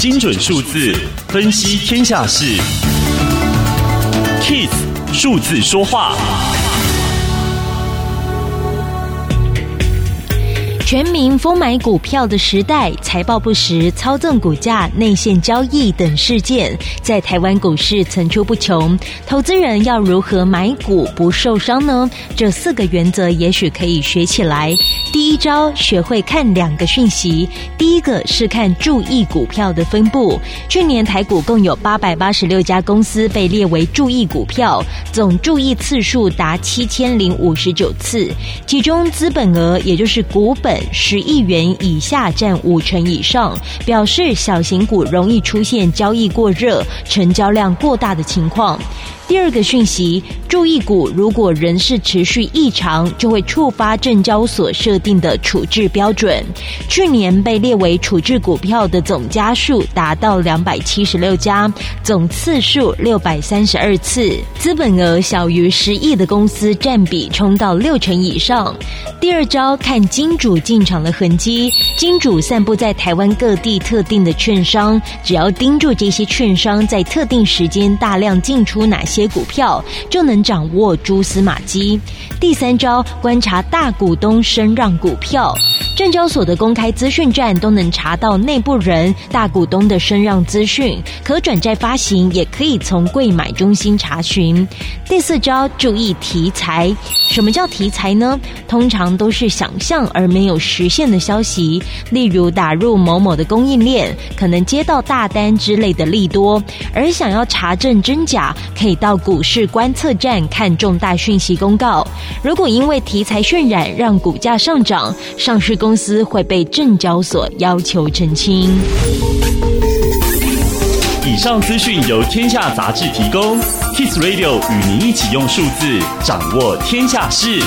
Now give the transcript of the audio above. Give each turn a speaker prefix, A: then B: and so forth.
A: 精准数字分析天下事，KIS 数字说话。
B: 全民疯买股票的时代，财报不实、操纵股价、内线交易等事件在台湾股市层出不穷。投资人要如何买股不受伤呢？这四个原则也许可以学起来。第一招，学会看两个讯息。第一个是看注意股票的分布。去年台股共有八百八十六家公司被列为注意股票，总注意次数达七千零五十九次，其中资本额也就是股本。十亿元以下占五成以上，表示小型股容易出现交易过热、成交量过大的情况。第二个讯息，注意股如果人事持续异常，就会触发证交所设定的处置标准。去年被列为处置股票的总家数达到两百七十六家，总次数六百三十二次，资本额小于十亿的公司占比冲到六成以上。第二招，看金主进场的痕迹，金主散布在台湾各地特定的券商，只要盯住这些券商在特定时间大量进出哪些。股票就能掌握蛛丝马迹。第三招，观察大股东声让股票。证交所的公开资讯站都能查到内部人、大股东的声让资讯，可转债发行也可以从柜买中心查询。第四招，注意题材。什么叫题材呢？通常都是想象而没有实现的消息，例如打入某某的供应链，可能接到大单之类的利多。而想要查证真假，可以到股市观测站看重大讯息公告。如果因为题材渲染让股价上涨，上市公公司会被证交所要求澄清。
A: 以上资讯由天下杂志提供，Kiss Radio 与您一起用数字掌握天下事。